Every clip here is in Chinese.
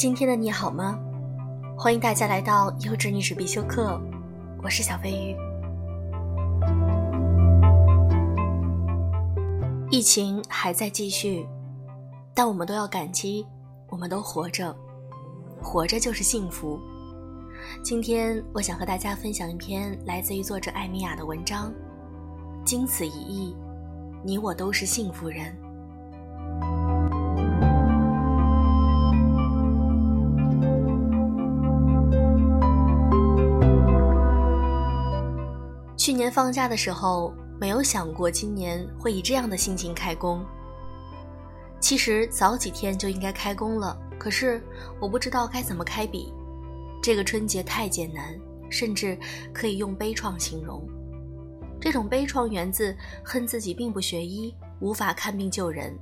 今天的你好吗？欢迎大家来到优质女子必修课，我是小飞鱼。疫情还在继续，但我们都要感激，我们都活着，活着就是幸福。今天我想和大家分享一篇来自于作者艾米亚的文章，经此一役，你我都是幸福人。放假的时候，没有想过今年会以这样的心情开工。其实早几天就应该开工了，可是我不知道该怎么开笔。这个春节太艰难，甚至可以用悲怆形容。这种悲怆源自恨自己并不学医，无法看病救人，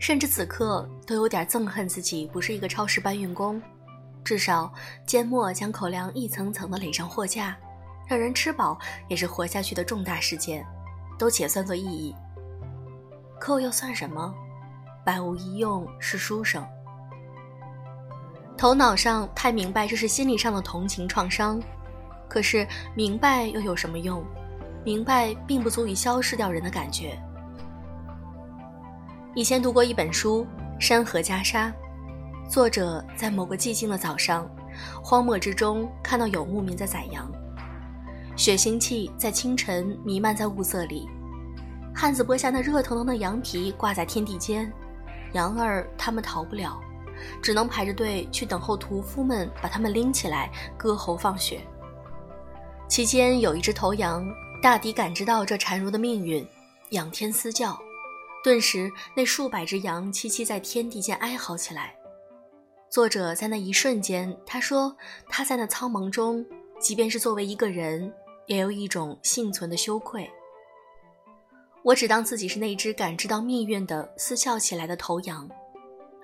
甚至此刻都有点憎恨自己不是一个超市搬运工，至少缄默将口粮一层层的垒上货架。让人吃饱也是活下去的重大事件，都且算作意义。可又算什么？百无一用是书生。头脑上太明白这是心理上的同情创伤，可是明白又有什么用？明白并不足以消失掉人的感觉。以前读过一本书《山河袈裟》，作者在某个寂静的早上，荒漠之中看到有牧民在宰羊。血腥气在清晨弥漫在雾色里，汉子剥下那热腾腾的羊皮挂在天地间，羊儿他们逃不了，只能排着队去等候屠夫们把他们拎起来割喉放血。期间有一只头羊，大抵感知到这孱弱的命运，仰天嘶叫，顿时那数百只羊凄凄在天地间哀嚎起来。作者在那一瞬间，他说他在那苍茫中，即便是作为一个人。也有一种幸存的羞愧。我只当自己是那只感知到命运的嘶叫起来的头羊。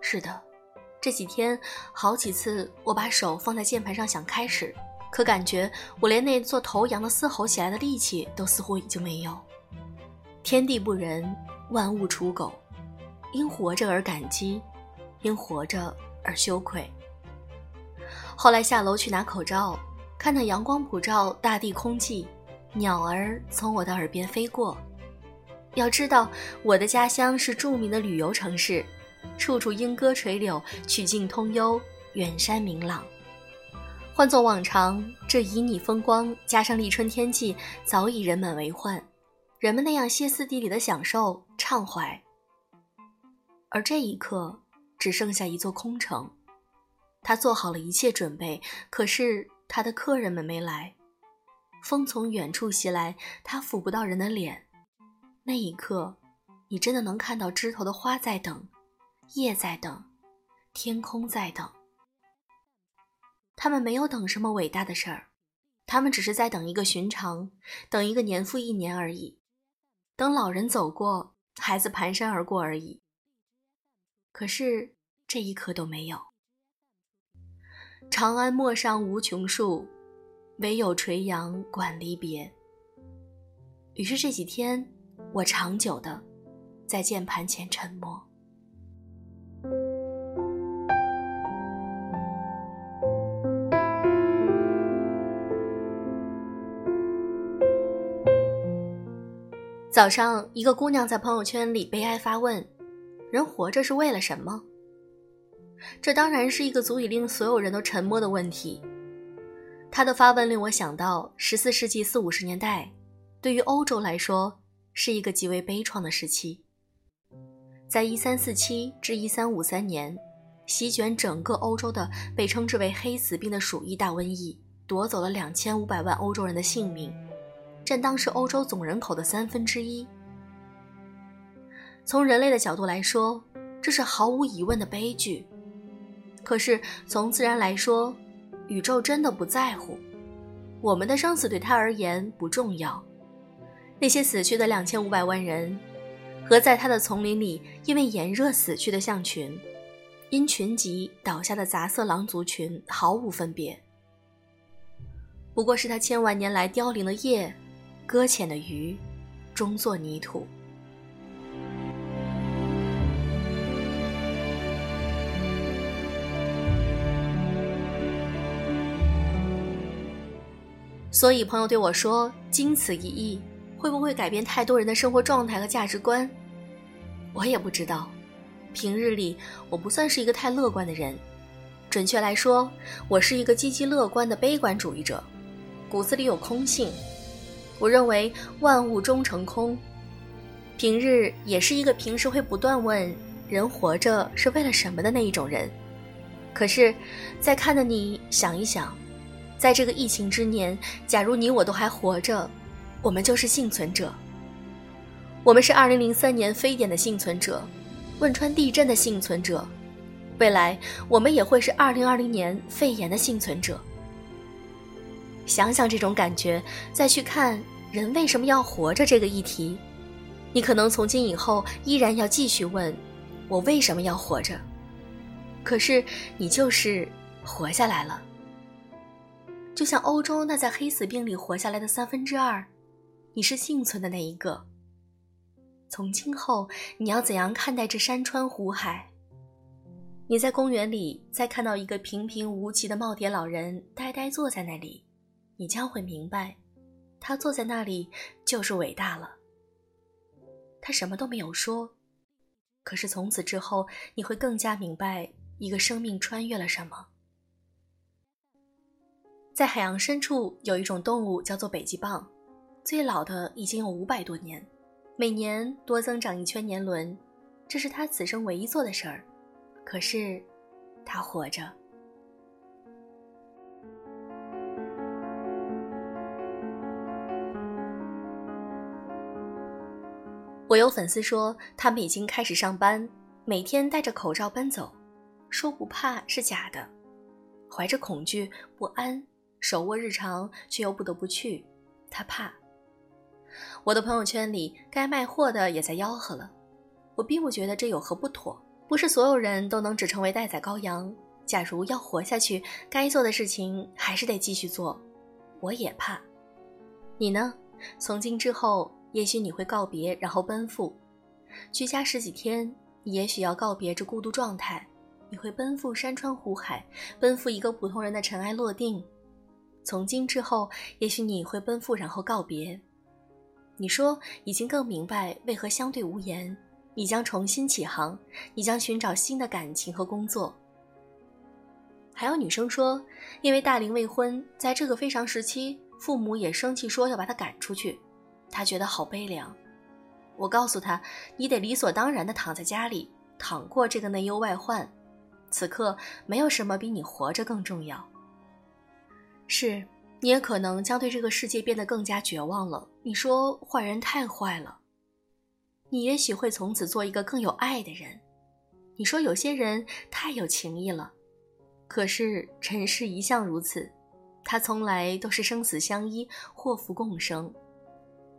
是的，这几天好几次，我把手放在键盘上想开始，可感觉我连那做头羊的嘶吼起来的力气都似乎已经没有。天地不仁，万物刍狗，因活着而感激，因活着而羞愧。后来下楼去拿口罩。看那阳光普照，大地空寂，鸟儿从我的耳边飞过。要知道，我的家乡是著名的旅游城市，处处莺歌垂柳，曲径通幽，远山明朗。换作往常，这旖旎风光加上立春天气，早已人满为患，人们那样歇斯底里的享受畅怀。而这一刻，只剩下一座空城，他做好了一切准备，可是。他的客人们没来，风从远处袭来，他抚不到人的脸。那一刻，你真的能看到枝头的花在等，叶在等，天空在等。他们没有等什么伟大的事儿，他们只是在等一个寻常，等一个年复一年而已，等老人走过，孩子蹒跚而过而已。可是这一刻都没有。长安陌上无穷树，唯有垂杨管离别。于是这几天，我长久的在键盘前沉默。早上，一个姑娘在朋友圈里悲哀发问：“人活着是为了什么？”这当然是一个足以令所有人都沉默的问题。他的发问令我想到，十四世纪四五十年代，对于欧洲来说是一个极为悲怆的时期。在一三四七至一三五三年，席卷整个欧洲的被称之为“黑死病”的鼠疫大瘟疫，夺走了两千五百万欧洲人的性命，占当时欧洲总人口的三分之一。从人类的角度来说，这是毫无疑问的悲剧。可是从自然来说，宇宙真的不在乎我们的生死，对他而言不重要。那些死去的两千五百万人，和在他的丛林里因为炎热死去的象群，因群集倒下的杂色狼族群毫无分别。不过是他千万年来凋零的叶，搁浅的鱼，终作泥土。所以朋友对我说：“经此一役，会不会改变太多人的生活状态和价值观？”我也不知道。平日里我不算是一个太乐观的人，准确来说，我是一个积极乐观的悲观主义者，骨子里有空性。我认为万物终成空。平日也是一个平时会不断问人活着是为了什么的那一种人。可是，在看的你想一想，在这个疫情之年，假如你我都还活着，我们就是幸存者。我们是2003年非典的幸存者。汶川地震的幸存者，未来我们也会是二零二零年肺炎的幸存者。想想这种感觉，再去看人为什么要活着这个议题，你可能从今以后依然要继续问：我为什么要活着？可是你就是活下来了，就像欧洲那在黑死病里活下来的三分之二，你是幸存的那一个。从今后，你要怎样看待这山川湖海？你在公园里再看到一个平平无奇的耄耋老人呆呆坐在那里，你将会明白，他坐在那里就是伟大了。他什么都没有说，可是从此之后，你会更加明白一个生命穿越了什么。在海洋深处有一种动物叫做北极蚌，最老的已经有五百多年。每年多增长一圈年轮，这是他此生唯一做的事儿。可是，他活着。我有粉丝说，他们已经开始上班，每天戴着口罩奔走，说不怕是假的，怀着恐惧不安，手握日常却又不得不去，他怕。我的朋友圈里，该卖货的也在吆喝了。我并不觉得这有何不妥，不是所有人都能只成为待宰羔羊。假如要活下去，该做的事情还是得继续做。我也怕，你呢？从今之后，也许你会告别，然后奔赴。居家十几天，你也许要告别这孤独状态，你会奔赴山川湖海，奔赴一个普通人的尘埃落定。从今之后，也许你会奔赴，然后告别。你说已经更明白为何相对无言，你将重新起航，你将寻找新的感情和工作。还有女生说，因为大龄未婚，在这个非常时期，父母也生气说要把她赶出去，她觉得好悲凉。我告诉她，你得理所当然的躺在家里，躺过这个内忧外患，此刻没有什么比你活着更重要。是。你也可能将对这个世界变得更加绝望了。你说坏人太坏了，你也许会从此做一个更有爱的人。你说有些人太有情义了，可是尘世一向如此，他从来都是生死相依，祸福共生。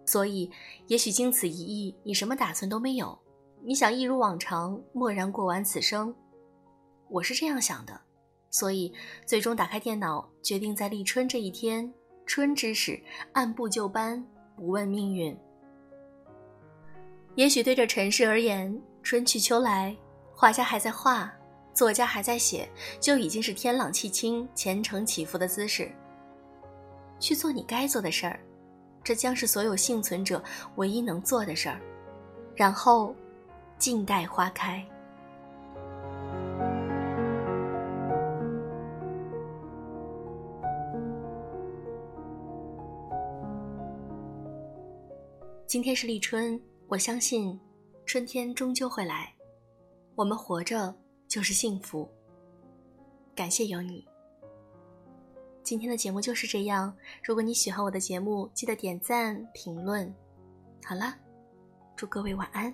所以，也许经此一役，你什么打算都没有，你想一如往常，默然过完此生。我是这样想的。所以，最终打开电脑，决定在立春这一天，春之时，按部就班，不问命运。也许对这尘世而言，春去秋来，画家还在画，作家还在写，就已经是天朗气清、前程起伏的姿势。去做你该做的事儿，这将是所有幸存者唯一能做的事儿。然后，静待花开。今天是立春，我相信春天终究会来。我们活着就是幸福。感谢有你。今天的节目就是这样。如果你喜欢我的节目，记得点赞评论。好了，祝各位晚安。